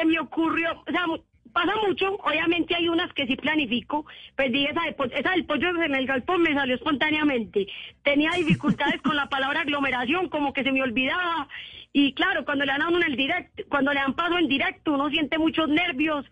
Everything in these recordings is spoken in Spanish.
se me ocurrió, o sea, pasa mucho, obviamente hay unas que sí planifico, pues dije, esa, de esa del pollo en el galpón me salió espontáneamente. Tenía dificultades con la palabra aglomeración, como que se me olvidaba. Y claro, cuando le a uno en el directo, cuando le dan paso en directo, uno siente muchos nervios.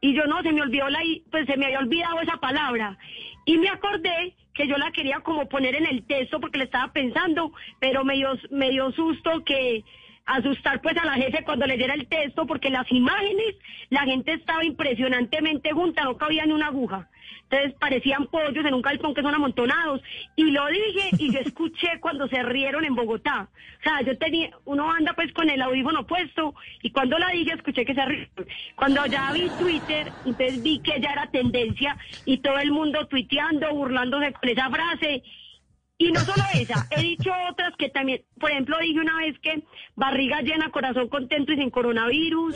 Y yo no, se me olvidó la, pues se me había olvidado esa palabra. Y me acordé que yo la quería como poner en el texto porque le estaba pensando, pero me dio, me dio susto que asustar pues a la jefe cuando leyera el texto porque las imágenes, la gente estaba impresionantemente junta, no cabía ni una aguja. Entonces parecían pollos en un galpón que son amontonados. Y lo dije y yo escuché cuando se rieron en Bogotá. O sea, yo tenía, uno anda pues con el audífono puesto y cuando la dije escuché que se rieron. Cuando ya vi Twitter, entonces vi que ya era tendencia y todo el mundo tuiteando, burlándose con esa frase. Y no solo esa, que también, por ejemplo, dije una vez que barriga llena, corazón contento y sin coronavirus.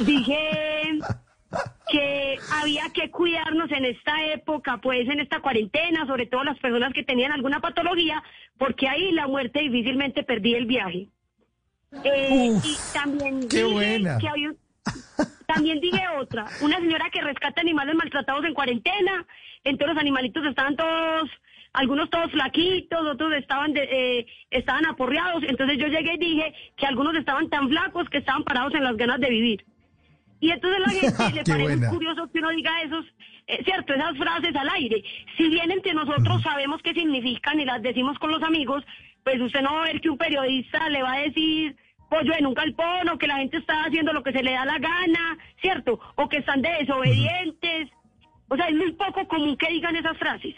Dije que había que cuidarnos en esta época, pues en esta cuarentena, sobre todo las personas que tenían alguna patología, porque ahí la muerte difícilmente perdí el viaje. Eh, Uf, y también qué dije buena. que había también dije otra, una señora que rescata animales maltratados en cuarentena, entonces los animalitos estaban todos, algunos todos flaquitos, otros estaban de- eh, estaban aporreados, entonces yo llegué y dije que algunos estaban tan flacos que estaban parados en las ganas de vivir. Y entonces la gente le Qué parece buena. curioso que uno diga esos, eh, cierto, esas frases al aire. Si bien entre nosotros sabemos qué significan y las decimos con los amigos, pues usted no va a ver que un periodista le va a decir pollo en un galpón o que la gente está haciendo lo que se le da la gana, ¿cierto? O que están de desobedientes. O sea, es muy poco común que digan esas frases.